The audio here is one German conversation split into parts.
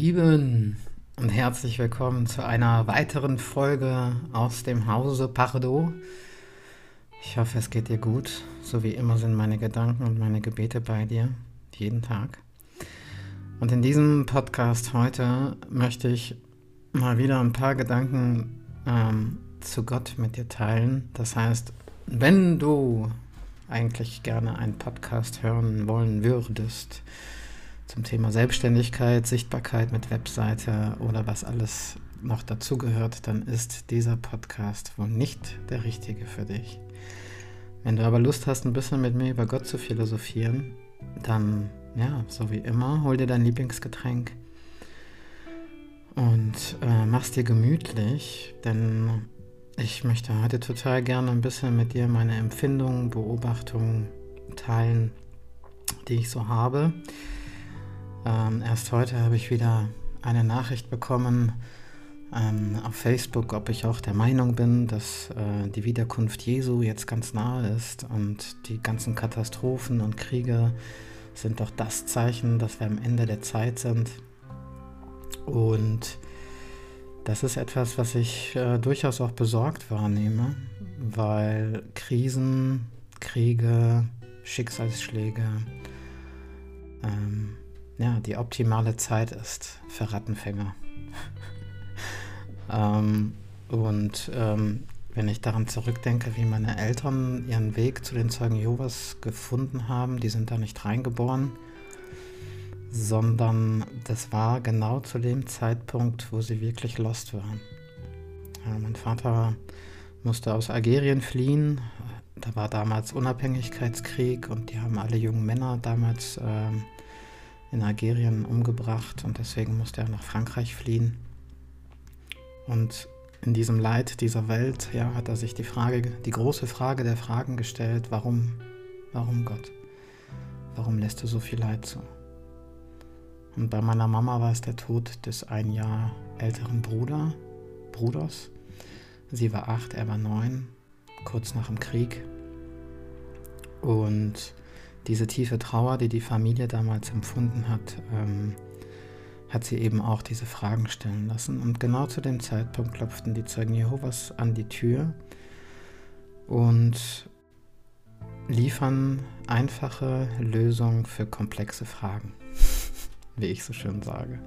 Lieben und herzlich willkommen zu einer weiteren Folge aus dem Hause Pardo. Ich hoffe, es geht dir gut. So wie immer sind meine Gedanken und meine Gebete bei dir, jeden Tag. Und in diesem Podcast heute möchte ich mal wieder ein paar Gedanken ähm, zu Gott mit dir teilen. Das heißt, wenn du eigentlich gerne einen Podcast hören wollen würdest, zum Thema Selbstständigkeit, Sichtbarkeit mit Webseite oder was alles noch dazugehört, dann ist dieser Podcast wohl nicht der richtige für dich. Wenn du aber Lust hast, ein bisschen mit mir über Gott zu philosophieren, dann, ja, so wie immer, hol dir dein Lieblingsgetränk und äh, mach's dir gemütlich, denn ich möchte heute total gerne ein bisschen mit dir meine Empfindungen, Beobachtungen teilen, die ich so habe. Ähm, erst heute habe ich wieder eine Nachricht bekommen ähm, auf Facebook, ob ich auch der Meinung bin, dass äh, die Wiederkunft Jesu jetzt ganz nahe ist und die ganzen Katastrophen und Kriege sind doch das Zeichen, dass wir am Ende der Zeit sind. Und das ist etwas, was ich äh, durchaus auch besorgt wahrnehme, weil Krisen, Kriege, Schicksalsschläge, ähm, ja, die optimale Zeit ist für Rattenfänger. ähm, und ähm, wenn ich daran zurückdenke, wie meine Eltern ihren Weg zu den Zeugen Jehovas gefunden haben, die sind da nicht reingeboren, sondern das war genau zu dem Zeitpunkt, wo sie wirklich lost waren. Ja, mein Vater musste aus Algerien fliehen. Da war damals Unabhängigkeitskrieg und die haben alle jungen Männer damals äh, in Algerien umgebracht und deswegen musste er nach Frankreich fliehen. Und in diesem Leid dieser Welt ja, hat er sich die Frage, die große Frage der Fragen gestellt, warum, warum Gott? Warum lässt du so viel Leid zu? Und bei meiner Mama war es der Tod des ein Jahr älteren Bruder, Bruders. Sie war acht, er war neun, kurz nach dem Krieg. Und diese tiefe Trauer, die die Familie damals empfunden hat, ähm, hat sie eben auch diese Fragen stellen lassen. Und genau zu dem Zeitpunkt klopften die Zeugen Jehovas an die Tür und liefern einfache Lösungen für komplexe Fragen, wie ich so schön sage.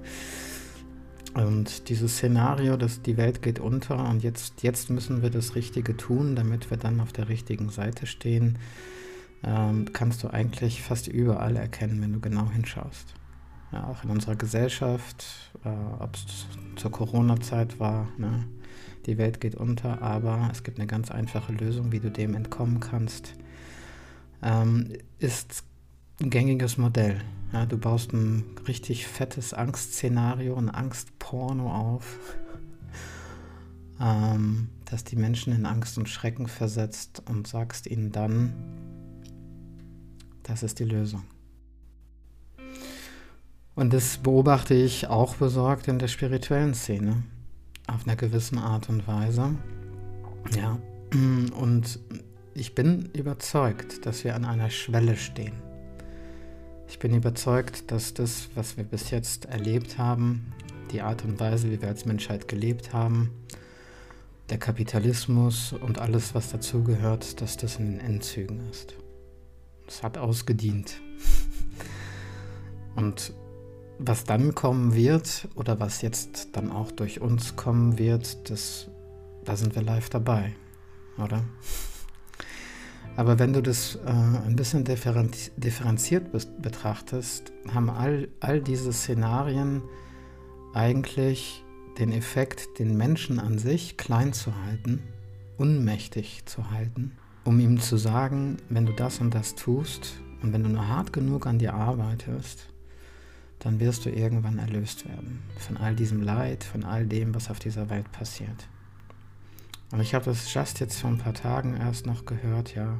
Und dieses Szenario, dass die Welt geht unter und jetzt, jetzt müssen wir das Richtige tun, damit wir dann auf der richtigen Seite stehen, ähm, kannst du eigentlich fast überall erkennen, wenn du genau hinschaust. Ja, auch in unserer Gesellschaft, äh, ob es zur Corona-Zeit war, ne? die Welt geht unter, aber es gibt eine ganz einfache Lösung, wie du dem entkommen kannst. Ähm, ist ein gängiges Modell. Ja, du baust ein richtig fettes Angstszenario, ein Angstporno auf, ähm, das die Menschen in Angst und Schrecken versetzt und sagst ihnen dann, das ist die Lösung. Und das beobachte ich auch besorgt in der spirituellen Szene. Auf einer gewissen Art und Weise. Ja. Und ich bin überzeugt, dass wir an einer Schwelle stehen. Ich bin überzeugt, dass das, was wir bis jetzt erlebt haben, die Art und Weise, wie wir als Menschheit gelebt haben, der Kapitalismus und alles, was dazugehört, dass das in den Endzügen ist. Es hat ausgedient. Und was dann kommen wird oder was jetzt dann auch durch uns kommen wird, das, da sind wir live dabei, oder? Aber wenn du das äh, ein bisschen differenziert betrachtest, haben all, all diese Szenarien eigentlich den Effekt, den Menschen an sich klein zu halten, unmächtig zu halten um ihm zu sagen, wenn du das und das tust und wenn du nur hart genug an dir arbeitest, dann wirst du irgendwann erlöst werden von all diesem Leid, von all dem, was auf dieser Welt passiert. Und ich habe das just jetzt vor ein paar Tagen erst noch gehört, ja,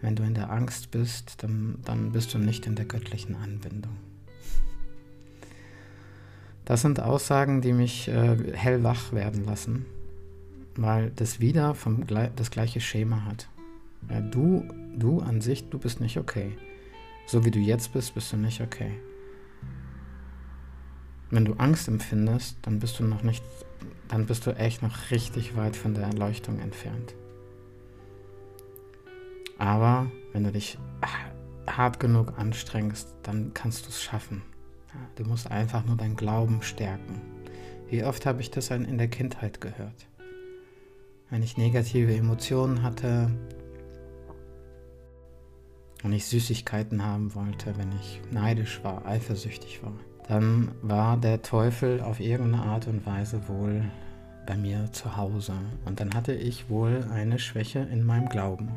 wenn du in der Angst bist, dann, dann bist du nicht in der göttlichen Anbindung. Das sind Aussagen, die mich äh, hellwach werden lassen, weil das wieder vom, das gleiche Schema hat. Ja, du, du an sich, du bist nicht okay. So wie du jetzt bist, bist du nicht okay. wenn du Angst empfindest, dann bist du noch nicht, dann bist du echt noch richtig weit von der Erleuchtung entfernt. Aber wenn du dich hart genug anstrengst, dann kannst du es schaffen. Du musst einfach nur deinen Glauben stärken. Wie oft habe ich das in der Kindheit gehört? Wenn ich negative Emotionen hatte, und ich Süßigkeiten haben wollte, wenn ich neidisch war, eifersüchtig war, dann war der Teufel auf irgendeine Art und Weise wohl bei mir zu Hause. Und dann hatte ich wohl eine Schwäche in meinem Glauben.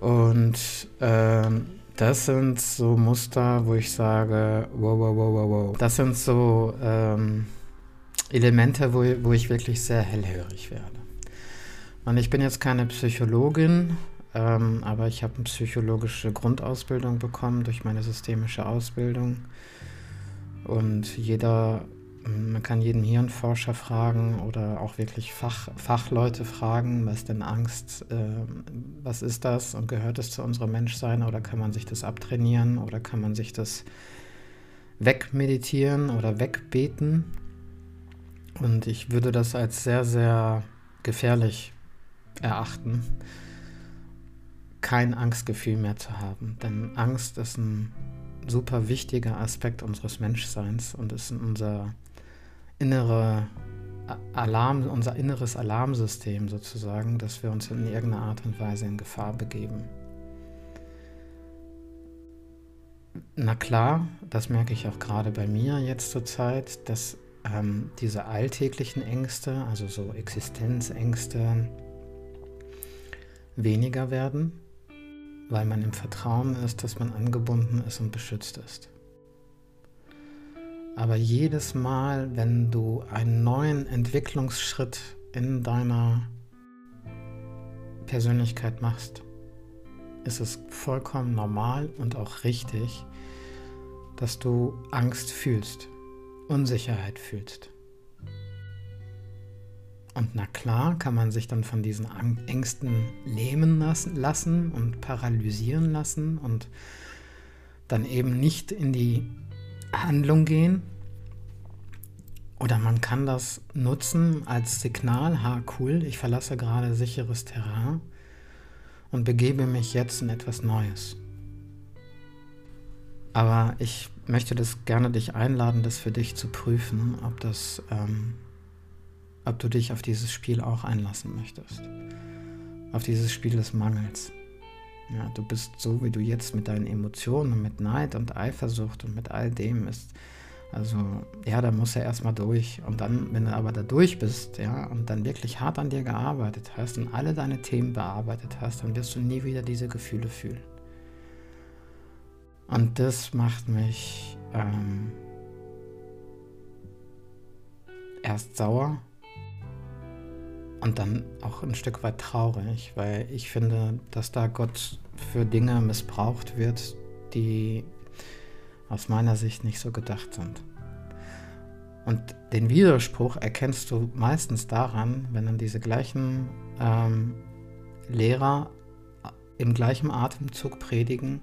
Und ähm, das sind so Muster, wo ich sage, wow, wow, wow, wow, wow. Das sind so ähm, Elemente, wo, wo ich wirklich sehr hellhörig werde. Und ich bin jetzt keine Psychologin ähm, aber ich habe eine psychologische Grundausbildung bekommen durch meine systemische Ausbildung. Und jeder, man kann jeden Hirnforscher fragen oder auch wirklich Fach, Fachleute fragen, was denn Angst, äh, was ist das und gehört es zu unserem Menschsein oder kann man sich das abtrainieren oder kann man sich das wegmeditieren oder wegbeten. Und ich würde das als sehr, sehr gefährlich erachten kein Angstgefühl mehr zu haben. Denn Angst ist ein super wichtiger Aspekt unseres Menschseins und ist unser innere Alarm, unser inneres Alarmsystem sozusagen, dass wir uns in irgendeiner Art und Weise in Gefahr begeben. Na klar, das merke ich auch gerade bei mir jetzt zur Zeit, dass ähm, diese alltäglichen Ängste, also so Existenzängste, weniger werden weil man im Vertrauen ist, dass man angebunden ist und beschützt ist. Aber jedes Mal, wenn du einen neuen Entwicklungsschritt in deiner Persönlichkeit machst, ist es vollkommen normal und auch richtig, dass du Angst fühlst, Unsicherheit fühlst. Und na klar kann man sich dann von diesen Ängsten lähmen lassen und paralysieren lassen und dann eben nicht in die Handlung gehen. Oder man kann das nutzen als Signal, ha cool, ich verlasse gerade sicheres Terrain und begebe mich jetzt in etwas Neues. Aber ich möchte das gerne dich einladen, das für dich zu prüfen, ob das ähm, ob du dich auf dieses Spiel auch einlassen möchtest. Auf dieses Spiel des Mangels. Ja, du bist so, wie du jetzt mit deinen Emotionen, mit Neid und Eifersucht und mit all dem ist. Also, ja, da du ja erstmal durch. Und dann, wenn du aber da durch bist, ja, und dann wirklich hart an dir gearbeitet hast und alle deine Themen bearbeitet hast, dann wirst du nie wieder diese Gefühle fühlen. Und das macht mich ähm, erst sauer und dann auch ein Stück weit traurig, weil ich finde, dass da Gott für Dinge missbraucht wird, die aus meiner Sicht nicht so gedacht sind. Und den Widerspruch erkennst du meistens daran, wenn dann diese gleichen ähm, Lehrer im gleichen Atemzug predigen,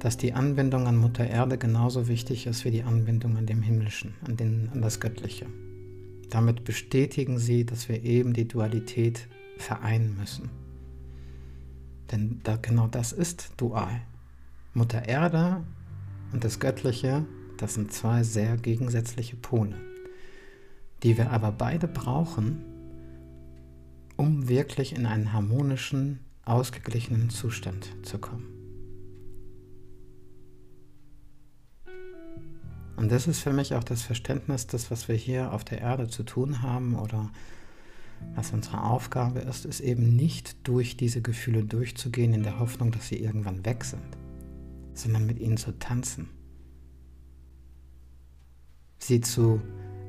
dass die Anbindung an Mutter Erde genauso wichtig ist wie die Anbindung an dem Himmlischen, an, den, an das Göttliche. Damit bestätigen sie, dass wir eben die Dualität vereinen müssen. Denn da, genau das ist dual. Mutter Erde und das Göttliche, das sind zwei sehr gegensätzliche Pole, die wir aber beide brauchen, um wirklich in einen harmonischen, ausgeglichenen Zustand zu kommen. Und das ist für mich auch das Verständnis, das, was wir hier auf der Erde zu tun haben oder was unsere Aufgabe ist, ist eben nicht durch diese Gefühle durchzugehen in der Hoffnung, dass sie irgendwann weg sind, sondern mit ihnen zu tanzen. Sie zu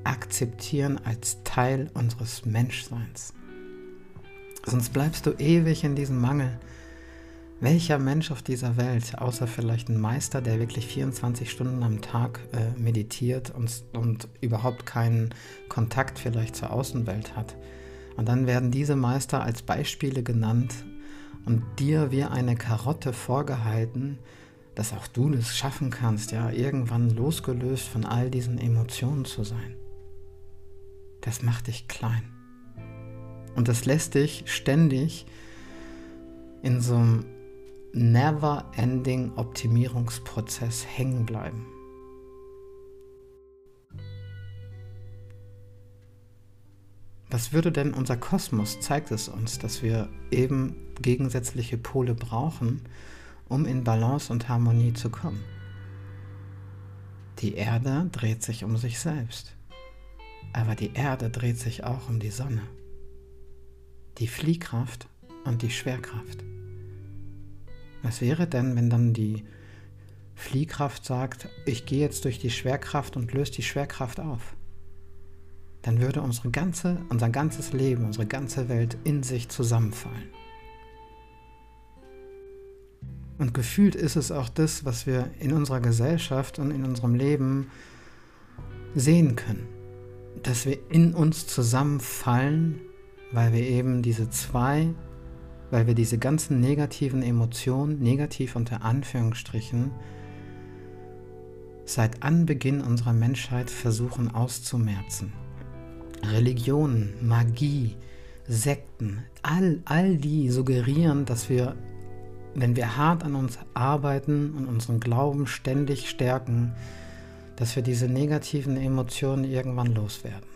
akzeptieren als Teil unseres Menschseins. Sonst bleibst du ewig in diesem Mangel welcher Mensch auf dieser Welt, außer vielleicht ein Meister, der wirklich 24 Stunden am Tag äh, meditiert und, und überhaupt keinen Kontakt vielleicht zur Außenwelt hat? Und dann werden diese Meister als Beispiele genannt und dir wie eine Karotte vorgehalten, dass auch du das schaffen kannst, ja, irgendwann losgelöst von all diesen Emotionen zu sein. Das macht dich klein. Und das lässt dich ständig in so einem never-ending Optimierungsprozess hängen bleiben. Was würde denn unser Kosmos, zeigt es uns, dass wir eben gegensätzliche Pole brauchen, um in Balance und Harmonie zu kommen. Die Erde dreht sich um sich selbst, aber die Erde dreht sich auch um die Sonne, die Fliehkraft und die Schwerkraft. Was wäre denn, wenn dann die Fliehkraft sagt, ich gehe jetzt durch die Schwerkraft und löse die Schwerkraft auf? dann würde unsere ganze, unser ganzes Leben, unsere ganze Welt in sich zusammenfallen. Und gefühlt ist es auch das, was wir in unserer Gesellschaft und in unserem Leben sehen können. Dass wir in uns zusammenfallen, weil wir eben diese zwei, weil wir diese ganzen negativen Emotionen, negativ unter Anführungsstrichen, seit Anbeginn unserer Menschheit versuchen auszumerzen. Religionen, Magie, Sekten, all, all die suggerieren, dass wir, wenn wir hart an uns arbeiten und unseren Glauben ständig stärken, dass wir diese negativen Emotionen irgendwann loswerden.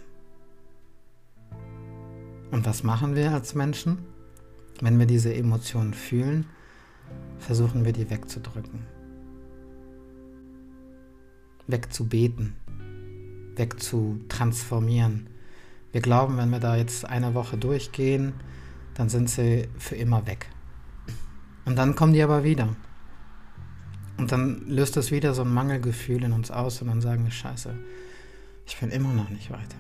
Und was machen wir als Menschen? Wenn wir diese Emotionen fühlen, versuchen wir die wegzudrücken, wegzubeten, wegzutransformieren wir glauben, wenn wir da jetzt eine Woche durchgehen, dann sind sie für immer weg. Und dann kommen die aber wieder. Und dann löst das wieder so ein Mangelgefühl in uns aus und dann sagen wir, scheiße, ich bin immer noch nicht weiter.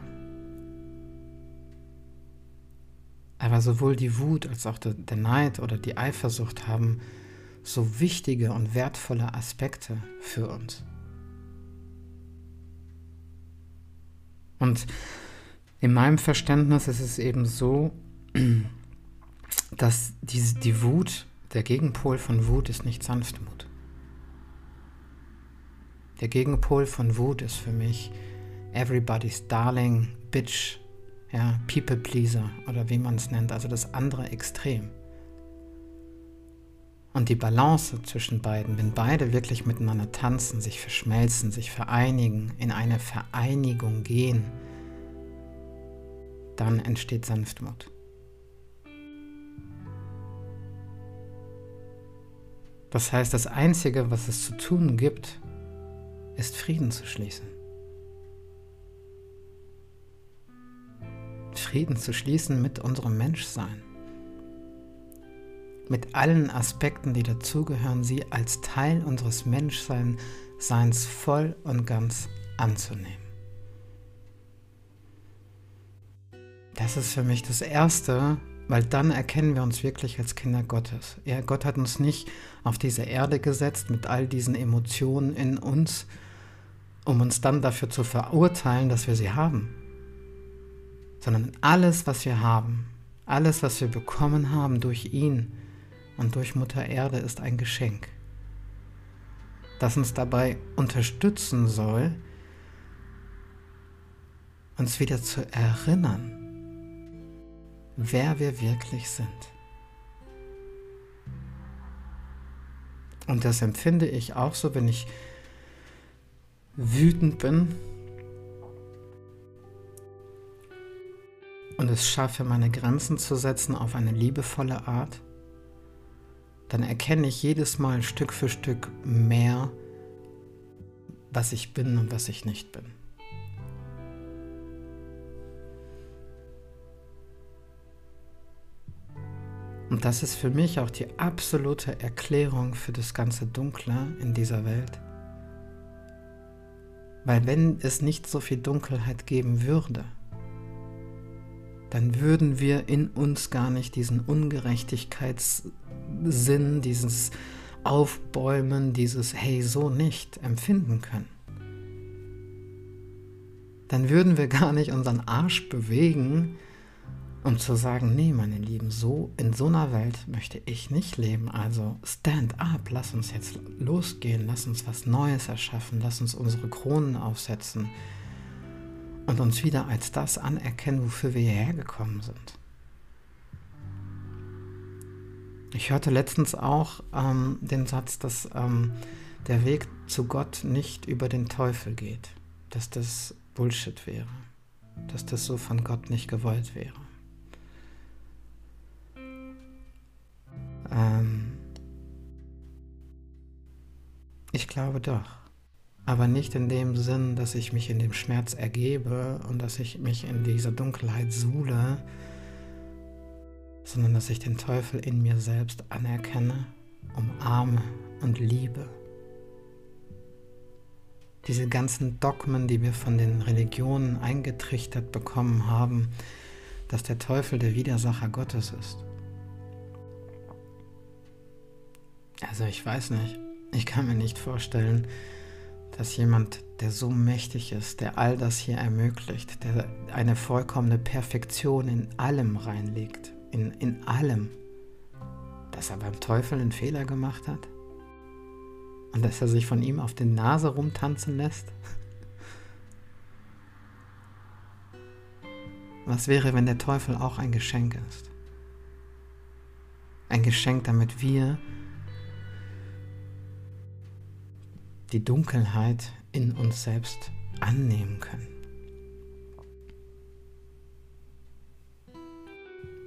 Aber sowohl die Wut als auch der Neid oder die Eifersucht haben so wichtige und wertvolle Aspekte für uns. Und in meinem Verständnis ist es eben so, dass die, die Wut, der Gegenpol von Wut ist nicht Sanftmut. Der Gegenpol von Wut ist für mich everybody's darling, bitch, ja, people pleaser oder wie man es nennt, also das andere Extrem. Und die Balance zwischen beiden, wenn beide wirklich miteinander tanzen, sich verschmelzen, sich vereinigen, in eine Vereinigung gehen, dann entsteht Sanftmut. Das heißt, das Einzige, was es zu tun gibt, ist Frieden zu schließen. Frieden zu schließen mit unserem Menschsein. Mit allen Aspekten, die dazugehören, sie als Teil unseres Menschseins voll und ganz anzunehmen. Das ist für mich das Erste, weil dann erkennen wir uns wirklich als Kinder Gottes. Er, Gott hat uns nicht auf diese Erde gesetzt mit all diesen Emotionen in uns, um uns dann dafür zu verurteilen, dass wir sie haben. Sondern alles, was wir haben, alles, was wir bekommen haben durch ihn und durch Mutter Erde, ist ein Geschenk, das uns dabei unterstützen soll, uns wieder zu erinnern, wer wir wirklich sind. Und das empfinde ich auch so, wenn ich wütend bin und es schaffe, meine Grenzen zu setzen auf eine liebevolle Art, dann erkenne ich jedes Mal Stück für Stück mehr, was ich bin und was ich nicht bin. Und das ist für mich auch die absolute Erklärung für das ganze Dunkle in dieser Welt. Weil wenn es nicht so viel Dunkelheit geben würde, dann würden wir in uns gar nicht diesen Ungerechtigkeitssinn, dieses Aufbäumen, dieses Hey, so nicht empfinden können. Dann würden wir gar nicht unseren Arsch bewegen, um zu sagen, nee, meine Lieben, so in so einer Welt möchte ich nicht leben. Also stand up, lass uns jetzt losgehen, lass uns was Neues erschaffen, lass uns unsere Kronen aufsetzen und uns wieder als das anerkennen, wofür wir hierher gekommen sind. Ich hörte letztens auch ähm, den Satz, dass ähm, der Weg zu Gott nicht über den Teufel geht, dass das Bullshit wäre, dass das so von Gott nicht gewollt wäre. Ähm ich glaube doch, aber nicht in dem Sinn, dass ich mich in dem Schmerz ergebe und dass ich mich in dieser Dunkelheit suhle, sondern dass ich den Teufel in mir selbst anerkenne, umarme und liebe. Diese ganzen Dogmen, die wir von den Religionen eingetrichtert bekommen haben, dass der Teufel der Widersacher Gottes ist. Also ich weiß nicht, ich kann mir nicht vorstellen, dass jemand, der so mächtig ist, der all das hier ermöglicht, der eine vollkommene Perfektion in allem reinlegt, in, in allem, dass er beim Teufel einen Fehler gemacht hat? Und dass er sich von ihm auf die Nase rumtanzen lässt? Was wäre, wenn der Teufel auch ein Geschenk ist? Ein Geschenk, damit wir die Dunkelheit in uns selbst annehmen können.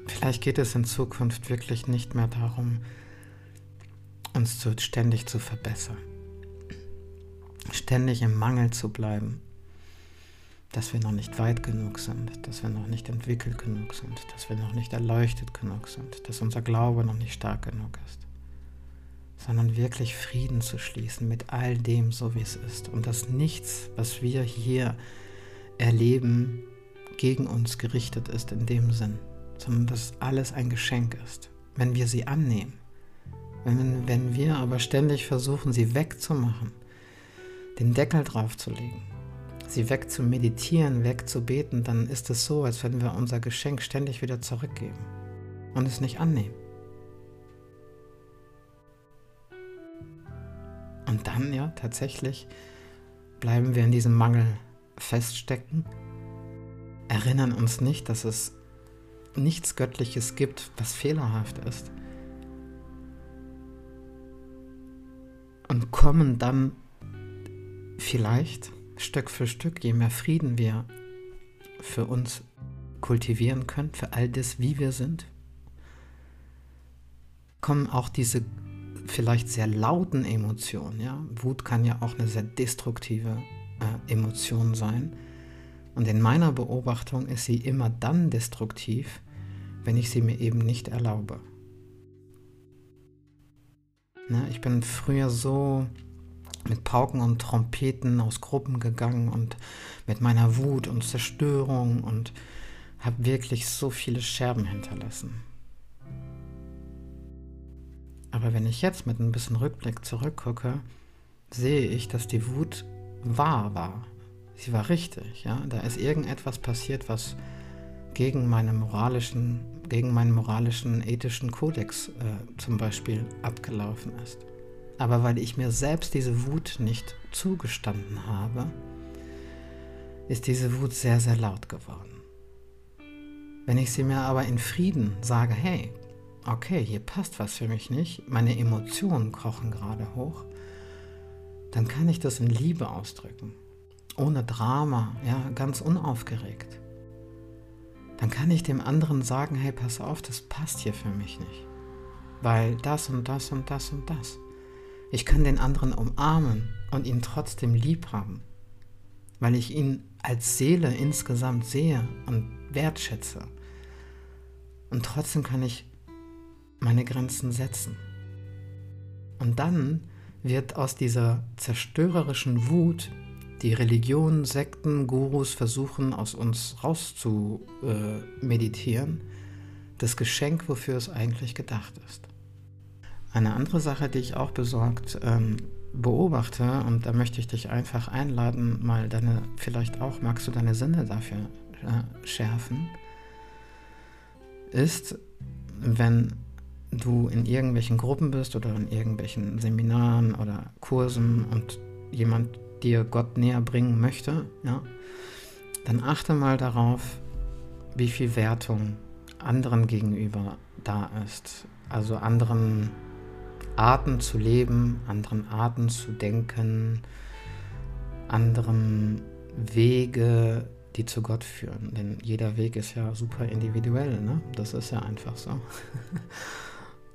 Vielleicht geht es in Zukunft wirklich nicht mehr darum, uns zu, ständig zu verbessern, ständig im Mangel zu bleiben, dass wir noch nicht weit genug sind, dass wir noch nicht entwickelt genug sind, dass wir noch nicht erleuchtet genug sind, dass unser Glaube noch nicht stark genug ist sondern wirklich Frieden zu schließen mit all dem, so wie es ist. Und dass nichts, was wir hier erleben, gegen uns gerichtet ist in dem Sinn, sondern dass alles ein Geschenk ist, wenn wir sie annehmen. Wenn, wenn wir aber ständig versuchen, sie wegzumachen, den Deckel draufzulegen, sie wegzumeditieren, wegzubeten, dann ist es so, als wenn wir unser Geschenk ständig wieder zurückgeben und es nicht annehmen. Und dann, ja, tatsächlich bleiben wir in diesem Mangel feststecken, erinnern uns nicht, dass es nichts Göttliches gibt, was fehlerhaft ist. Und kommen dann vielleicht Stück für Stück, je mehr Frieden wir für uns kultivieren können, für all das, wie wir sind, kommen auch diese vielleicht sehr lauten Emotionen. Ja? Wut kann ja auch eine sehr destruktive äh, Emotion sein. Und in meiner Beobachtung ist sie immer dann destruktiv, wenn ich sie mir eben nicht erlaube. Ne? Ich bin früher so mit Pauken und Trompeten aus Gruppen gegangen und mit meiner Wut und Zerstörung und habe wirklich so viele Scherben hinterlassen. Aber wenn ich jetzt mit ein bisschen Rückblick zurückgucke, sehe ich, dass die Wut wahr war. Sie war richtig, ja. Da ist irgendetwas passiert, was gegen meine moralischen, gegen meinen moralischen, ethischen Kodex äh, zum Beispiel abgelaufen ist. Aber weil ich mir selbst diese Wut nicht zugestanden habe, ist diese Wut sehr, sehr laut geworden. Wenn ich sie mir aber in Frieden sage, hey, okay, hier passt was für mich nicht, meine Emotionen kochen gerade hoch, dann kann ich das in Liebe ausdrücken. Ohne Drama, ja, ganz unaufgeregt. Dann kann ich dem anderen sagen, hey, pass auf, das passt hier für mich nicht. Weil das und das und das und das. Ich kann den anderen umarmen und ihn trotzdem lieb haben. Weil ich ihn als Seele insgesamt sehe und wertschätze. Und trotzdem kann ich meine Grenzen setzen. Und dann wird aus dieser zerstörerischen Wut, die Religionen, Sekten, Gurus versuchen aus uns rauszumeditieren, das Geschenk, wofür es eigentlich gedacht ist. Eine andere Sache, die ich auch besorgt ähm, beobachte, und da möchte ich dich einfach einladen, mal deine, vielleicht auch magst du deine Sinne dafür äh, schärfen, ist, wenn du in irgendwelchen Gruppen bist oder in irgendwelchen Seminaren oder Kursen und jemand dir Gott näher bringen möchte, ja, dann achte mal darauf, wie viel Wertung anderen gegenüber da ist. Also anderen Arten zu leben, anderen Arten zu denken, anderen Wege, die zu Gott führen. Denn jeder Weg ist ja super individuell, ne? Das ist ja einfach so.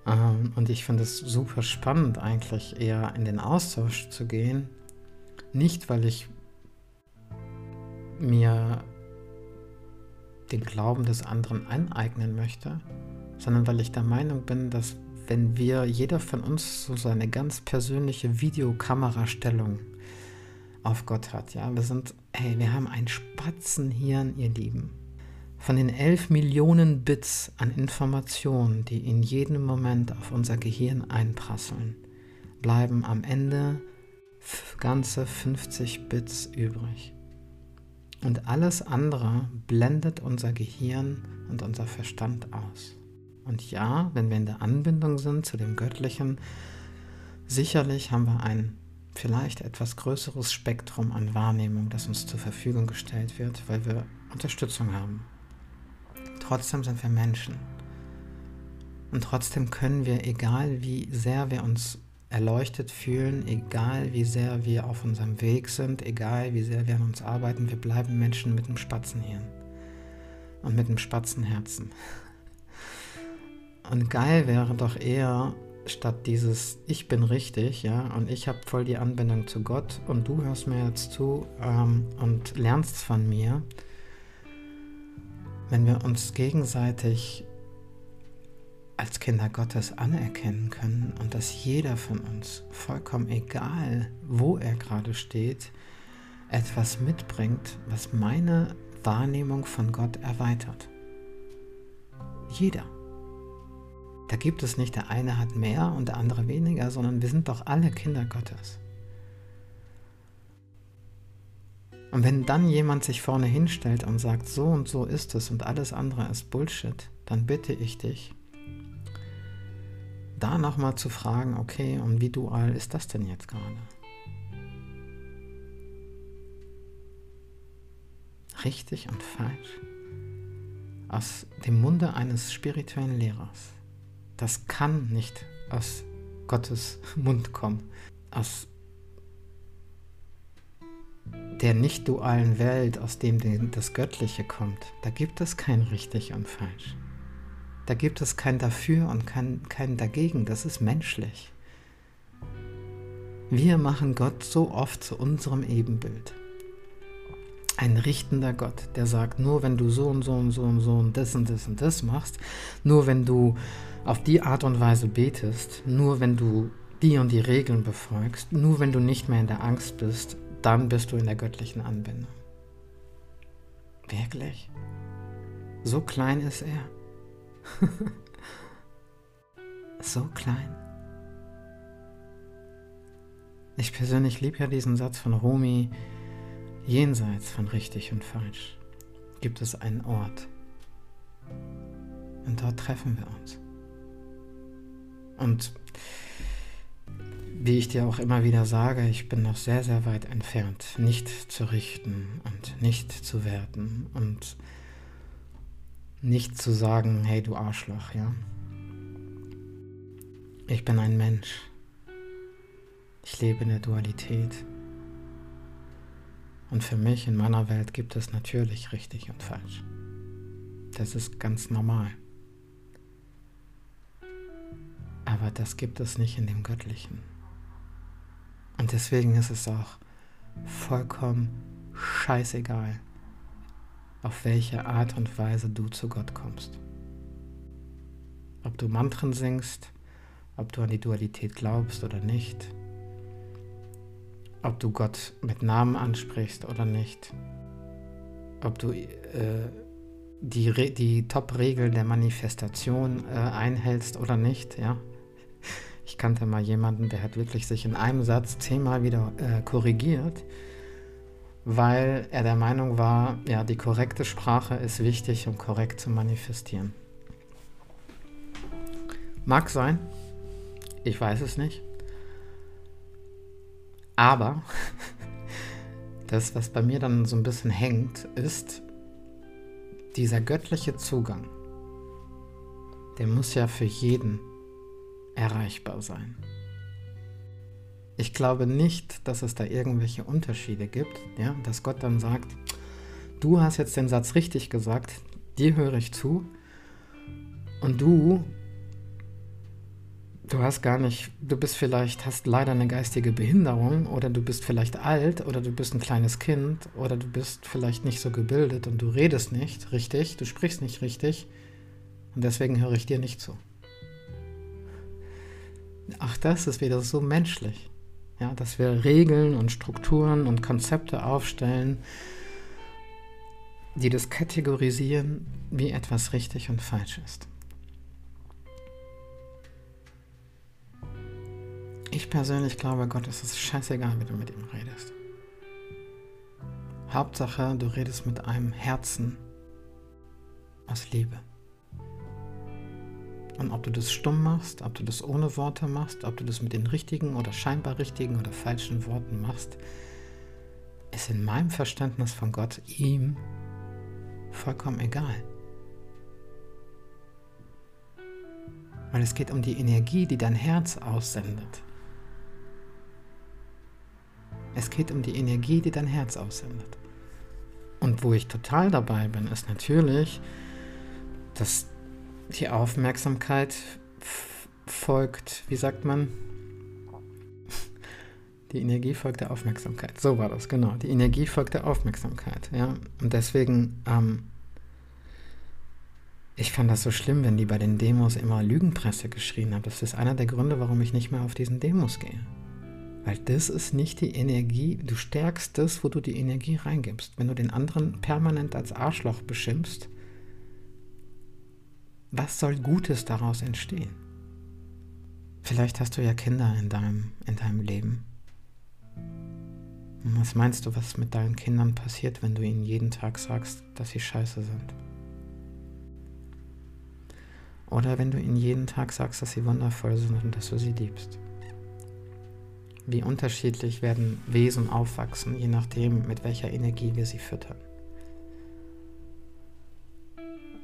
Ähm, und ich finde es super spannend, eigentlich eher in den Austausch zu gehen. Nicht, weil ich mir den Glauben des anderen aneignen möchte, sondern weil ich der Meinung bin, dass wenn wir, jeder von uns so seine ganz persönliche Videokamerastellung auf Gott hat, ja, wir sind, hey, wir haben ein Spatzenhirn, ihr Lieben. Von den 11 Millionen Bits an Informationen, die in jedem Moment auf unser Gehirn einprasseln, bleiben am Ende ganze 50 Bits übrig. Und alles andere blendet unser Gehirn und unser Verstand aus. Und ja, wenn wir in der Anbindung sind zu dem Göttlichen, sicherlich haben wir ein vielleicht etwas größeres Spektrum an Wahrnehmung, das uns zur Verfügung gestellt wird, weil wir Unterstützung haben. Trotzdem sind wir Menschen. Und trotzdem können wir, egal wie sehr wir uns erleuchtet fühlen, egal wie sehr wir auf unserem Weg sind, egal wie sehr wir an uns arbeiten, wir bleiben Menschen mit einem Spatzenhirn und mit einem Spatzenherzen. Und geil wäre doch eher, statt dieses Ich bin richtig, ja, und ich habe voll die Anbindung zu Gott und du hörst mir jetzt zu ähm, und lernst von mir, wenn wir uns gegenseitig als Kinder Gottes anerkennen können und dass jeder von uns, vollkommen egal, wo er gerade steht, etwas mitbringt, was meine Wahrnehmung von Gott erweitert. Jeder. Da gibt es nicht, der eine hat mehr und der andere weniger, sondern wir sind doch alle Kinder Gottes. Und wenn dann jemand sich vorne hinstellt und sagt, so und so ist es und alles andere ist Bullshit, dann bitte ich dich, da nochmal zu fragen, okay, und wie dual ist das denn jetzt gerade? Richtig und falsch? Aus dem Munde eines spirituellen Lehrers. Das kann nicht aus Gottes Mund kommen. Aus der nicht dualen Welt, aus dem das Göttliche kommt, da gibt es kein richtig und falsch. Da gibt es kein dafür und kein, kein dagegen, das ist menschlich. Wir machen Gott so oft zu unserem Ebenbild. Ein richtender Gott, der sagt, nur wenn du so und so und so und so und das und das und das machst, nur wenn du auf die Art und Weise betest, nur wenn du die und die Regeln befolgst, nur wenn du nicht mehr in der Angst bist, dann bist du in der göttlichen Anbindung. Wirklich? So klein ist er. so klein. Ich persönlich liebe ja diesen Satz von Rumi, jenseits von richtig und falsch gibt es einen Ort. Und dort treffen wir uns. Und wie ich dir auch immer wieder sage, ich bin noch sehr, sehr weit entfernt, nicht zu richten und nicht zu werten und nicht zu sagen, hey du Arschloch, ja. Ich bin ein Mensch. Ich lebe in der Dualität. Und für mich in meiner Welt gibt es natürlich richtig und falsch. Das ist ganz normal. Aber das gibt es nicht in dem Göttlichen. Und deswegen ist es auch vollkommen scheißegal, auf welche Art und Weise du zu Gott kommst. Ob du Mantren singst, ob du an die Dualität glaubst oder nicht, ob du Gott mit Namen ansprichst oder nicht, ob du äh, die, die Top-Regeln der Manifestation äh, einhältst oder nicht, ja, ich kannte mal jemanden, der hat wirklich sich in einem Satz zehnmal wieder äh, korrigiert, weil er der Meinung war, ja, die korrekte Sprache ist wichtig, um korrekt zu manifestieren. Mag sein. Ich weiß es nicht. Aber das, was bei mir dann so ein bisschen hängt, ist dieser göttliche Zugang. Der muss ja für jeden erreichbar sein. Ich glaube nicht, dass es da irgendwelche Unterschiede gibt, ja, dass Gott dann sagt, du hast jetzt den Satz richtig gesagt, dir höre ich zu und du du hast gar nicht, du bist vielleicht, hast leider eine geistige Behinderung oder du bist vielleicht alt oder du bist ein kleines Kind oder du bist vielleicht nicht so gebildet und du redest nicht richtig, du sprichst nicht richtig und deswegen höre ich dir nicht zu. Ach, das ist wieder so menschlich. Ja, dass wir Regeln und Strukturen und Konzepte aufstellen, die das kategorisieren, wie etwas richtig und falsch ist. Ich persönlich glaube, Gott ist es scheißegal, wie du mit ihm redest. Hauptsache, du redest mit einem Herzen aus Liebe. Und ob du das stumm machst, ob du das ohne Worte machst, ob du das mit den richtigen oder scheinbar richtigen oder falschen Worten machst, ist in meinem Verständnis von Gott ihm vollkommen egal. Weil es geht um die Energie, die dein Herz aussendet. Es geht um die Energie, die dein Herz aussendet. Und wo ich total dabei bin, ist natürlich, dass die Aufmerksamkeit folgt, wie sagt man? Die Energie folgt der Aufmerksamkeit. So war das, genau. Die Energie folgt der Aufmerksamkeit, ja. Und deswegen, ähm, ich fand das so schlimm, wenn die bei den Demos immer Lügenpresse geschrien haben. Das ist einer der Gründe, warum ich nicht mehr auf diesen Demos gehe. Weil das ist nicht die Energie, du stärkst das, wo du die Energie reingibst. Wenn du den anderen permanent als Arschloch beschimpfst, was soll Gutes daraus entstehen? Vielleicht hast du ja Kinder in deinem, in deinem Leben. Und was meinst du, was mit deinen Kindern passiert, wenn du ihnen jeden Tag sagst, dass sie scheiße sind? Oder wenn du ihnen jeden Tag sagst, dass sie wundervoll sind und dass du sie liebst? wie unterschiedlich werden Wesen aufwachsen, je nachdem, mit welcher Energie wir sie füttern.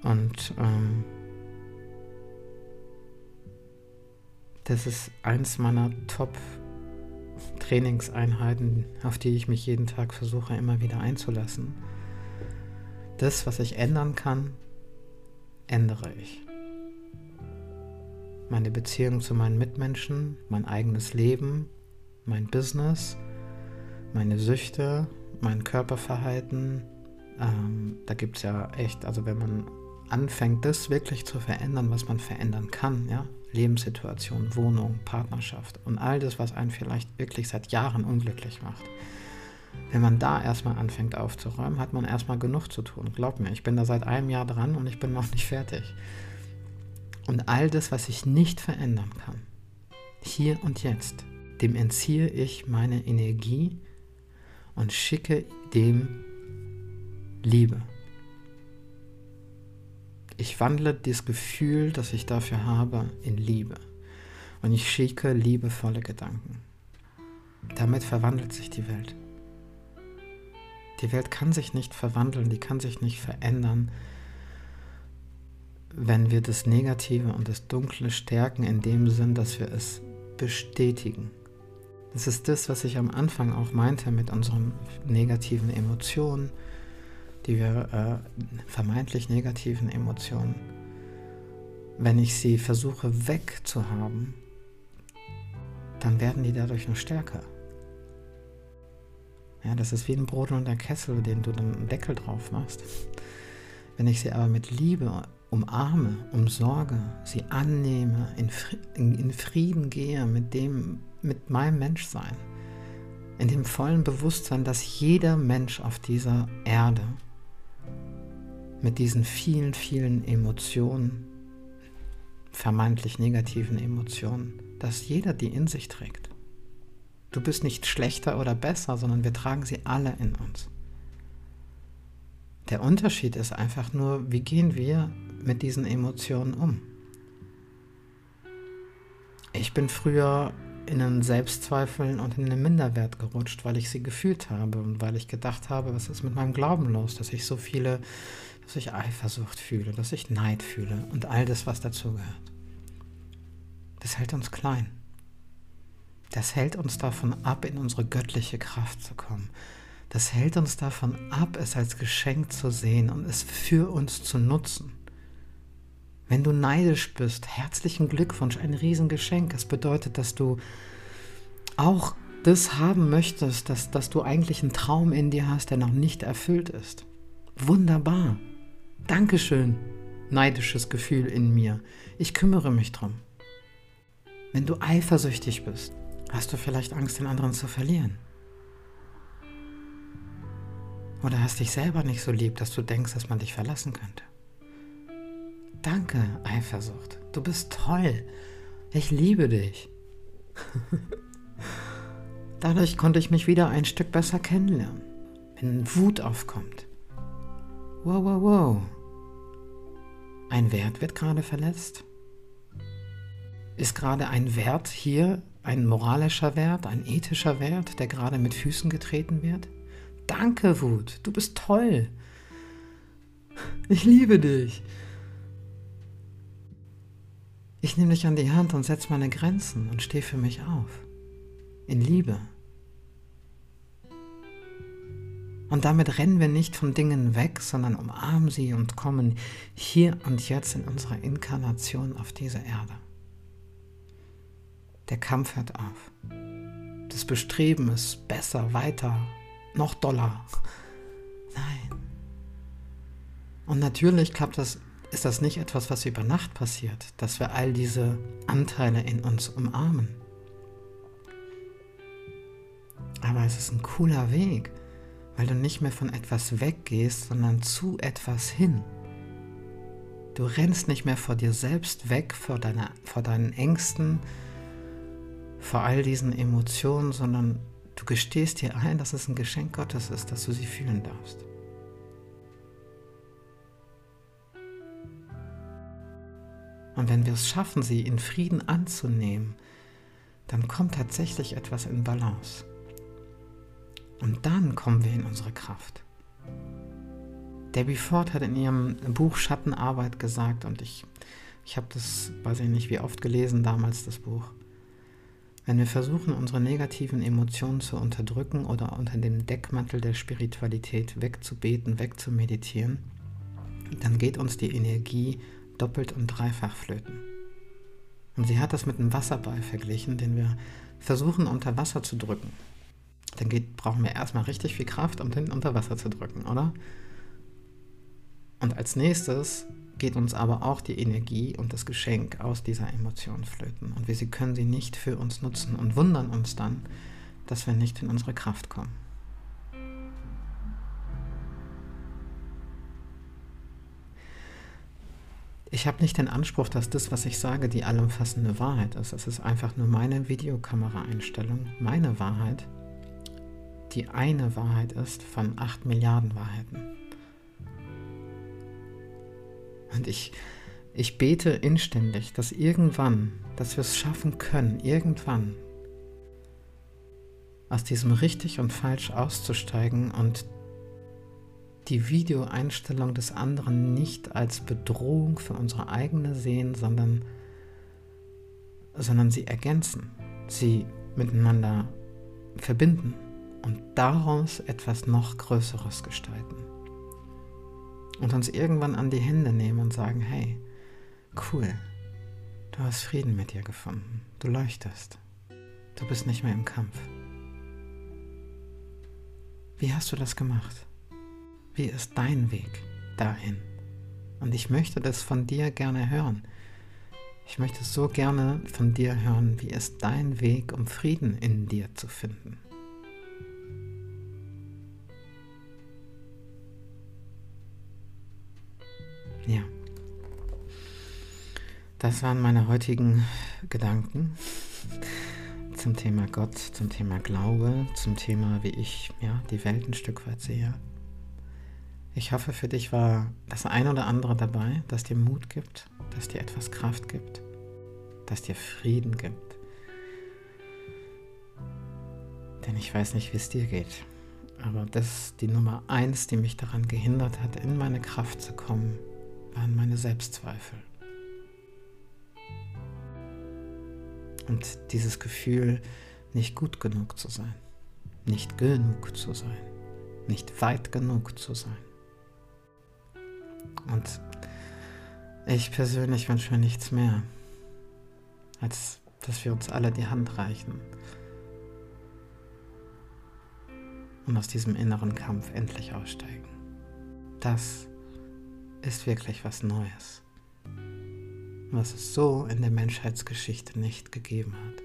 Und ähm, das ist eins meiner Top-Trainingseinheiten, auf die ich mich jeden Tag versuche immer wieder einzulassen. Das, was ich ändern kann, ändere ich. Meine Beziehung zu meinen Mitmenschen, mein eigenes Leben, mein Business, meine Süchte, mein Körperverhalten. Ähm, da gibt es ja echt, also wenn man anfängt, das wirklich zu verändern, was man verändern kann, ja, Lebenssituation, Wohnung, Partnerschaft und all das, was einen vielleicht wirklich seit Jahren unglücklich macht. Wenn man da erstmal anfängt aufzuräumen, hat man erstmal genug zu tun. Glaub mir, ich bin da seit einem Jahr dran und ich bin noch nicht fertig. Und all das, was ich nicht verändern kann, hier und jetzt, dem entziehe ich meine Energie und schicke dem Liebe. Ich wandle das Gefühl, das ich dafür habe, in Liebe. Und ich schicke liebevolle Gedanken. Damit verwandelt sich die Welt. Die Welt kann sich nicht verwandeln, die kann sich nicht verändern, wenn wir das Negative und das Dunkle stärken in dem Sinn, dass wir es bestätigen. Das ist das, was ich am Anfang auch meinte mit unseren negativen Emotionen, die wir äh, vermeintlich negativen Emotionen. Wenn ich sie versuche wegzuhaben, dann werden die dadurch nur stärker. Ja, das ist wie ein brodelnder Kessel, den du dann einen Deckel drauf machst. Wenn ich sie aber mit Liebe umarme, umsorge, sie annehme, in, Frieden gehe mit dem, mit meinem Menschsein, in dem vollen Bewusstsein, dass jeder Mensch auf dieser Erde mit diesen vielen, vielen Emotionen, vermeintlich negativen Emotionen, dass jeder die in sich trägt. Du bist nicht schlechter oder besser, sondern wir tragen sie alle in uns. Der Unterschied ist einfach nur, wie gehen wir mit diesen Emotionen um? Ich bin früher in einen Selbstzweifeln und in einen Minderwert gerutscht, weil ich sie gefühlt habe und weil ich gedacht habe, was ist mit meinem Glauben los, dass ich so viele, dass ich Eifersucht fühle, dass ich Neid fühle und all das, was dazugehört. Das hält uns klein. Das hält uns davon ab, in unsere göttliche Kraft zu kommen. Das hält uns davon ab, es als Geschenk zu sehen und es für uns zu nutzen. Wenn du neidisch bist, herzlichen Glückwunsch, ein Riesengeschenk. Es bedeutet, dass du auch das haben möchtest, dass, dass du eigentlich einen Traum in dir hast, der noch nicht erfüllt ist. Wunderbar. Dankeschön, neidisches Gefühl in mir. Ich kümmere mich drum. Wenn du eifersüchtig bist, hast du vielleicht Angst, den anderen zu verlieren. Oder hast dich selber nicht so lieb, dass du denkst, dass man dich verlassen könnte. Danke, Eifersucht. Du bist toll. Ich liebe dich. Dadurch konnte ich mich wieder ein Stück besser kennenlernen. Wenn Wut aufkommt. Wow, wow, wow. Ein Wert wird gerade verletzt. Ist gerade ein Wert hier, ein moralischer Wert, ein ethischer Wert, der gerade mit Füßen getreten wird? Danke, Wut. Du bist toll. Ich liebe dich. Ich nehme dich an die Hand und setze meine Grenzen und stehe für mich auf. In Liebe. Und damit rennen wir nicht von Dingen weg, sondern umarmen sie und kommen hier und jetzt in unserer Inkarnation auf diese Erde. Der Kampf hört auf. Das Bestreben ist besser, weiter, noch doller. Nein. Und natürlich klappt das ist das nicht etwas, was über Nacht passiert, dass wir all diese Anteile in uns umarmen. Aber es ist ein cooler Weg, weil du nicht mehr von etwas weggehst, sondern zu etwas hin. Du rennst nicht mehr vor dir selbst weg, vor, deiner, vor deinen Ängsten, vor all diesen Emotionen, sondern du gestehst dir ein, dass es ein Geschenk Gottes ist, dass du sie fühlen darfst. Und wenn wir es schaffen, sie in Frieden anzunehmen, dann kommt tatsächlich etwas in Balance. Und dann kommen wir in unsere Kraft. Debbie Ford hat in ihrem Buch Schattenarbeit gesagt, und ich, ich habe das, weiß ich nicht, wie oft gelesen damals, das Buch. Wenn wir versuchen, unsere negativen Emotionen zu unterdrücken oder unter dem Deckmantel der Spiritualität wegzubeten, wegzumeditieren, dann geht uns die Energie doppelt und dreifach flöten. Und sie hat das mit einem Wasserball verglichen, den wir versuchen unter Wasser zu drücken. Dann geht, brauchen wir erstmal richtig viel Kraft, um den unter Wasser zu drücken, oder? Und als nächstes geht uns aber auch die Energie und das Geschenk aus dieser Emotion flöten. Und wir können sie nicht für uns nutzen und wundern uns dann, dass wir nicht in unsere Kraft kommen. Ich habe nicht den Anspruch, dass das, was ich sage, die allumfassende Wahrheit ist. Es ist einfach nur meine Videokameraeinstellung, meine Wahrheit, die eine Wahrheit ist von acht Milliarden Wahrheiten. Und ich, ich bete inständig, dass irgendwann, dass wir es schaffen können, irgendwann aus diesem richtig und falsch auszusteigen und die Videoeinstellung des anderen nicht als Bedrohung für unsere eigene sehen, sondern, sondern sie ergänzen, sie miteinander verbinden und daraus etwas noch Größeres gestalten. Und uns irgendwann an die Hände nehmen und sagen, hey, cool, du hast Frieden mit dir gefunden, du leuchtest, du bist nicht mehr im Kampf. Wie hast du das gemacht? Wie ist dein Weg dahin? Und ich möchte das von dir gerne hören. Ich möchte so gerne von dir hören, wie ist dein Weg, um Frieden in dir zu finden. Ja. Das waren meine heutigen Gedanken zum Thema Gott, zum Thema Glaube, zum Thema, wie ich ja, die Welt ein Stück weit sehe. Ich hoffe, für dich war das ein oder andere dabei, das dir Mut gibt, das dir etwas Kraft gibt, das dir Frieden gibt. Denn ich weiß nicht, wie es dir geht. Aber das ist die Nummer eins, die mich daran gehindert hat, in meine Kraft zu kommen, waren meine Selbstzweifel. Und dieses Gefühl, nicht gut genug zu sein, nicht genug zu sein, nicht weit genug zu sein. Und ich persönlich wünsche mir nichts mehr, als dass wir uns alle die Hand reichen und aus diesem inneren Kampf endlich aussteigen. Das ist wirklich was Neues, was es so in der Menschheitsgeschichte nicht gegeben hat.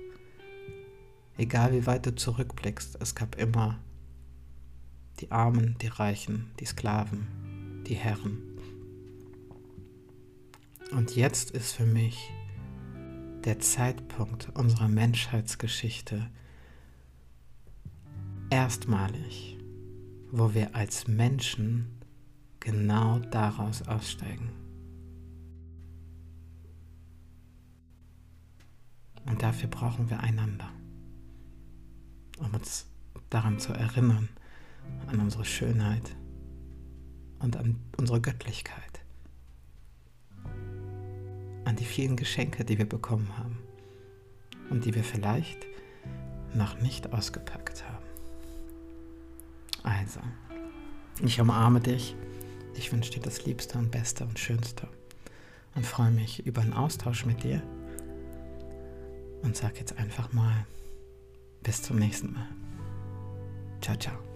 Egal wie weit du zurückblickst, es gab immer die Armen, die Reichen, die Sklaven, die Herren. Und jetzt ist für mich der Zeitpunkt unserer Menschheitsgeschichte erstmalig, wo wir als Menschen genau daraus aussteigen. Und dafür brauchen wir einander, um uns daran zu erinnern, an unsere Schönheit und an unsere Göttlichkeit, an die vielen Geschenke, die wir bekommen haben und die wir vielleicht noch nicht ausgepackt haben. Also, ich umarme dich. Ich wünsche dir das Liebste und Beste und Schönste und freue mich über einen Austausch mit dir. Und sag jetzt einfach mal bis zum nächsten Mal. Ciao, ciao.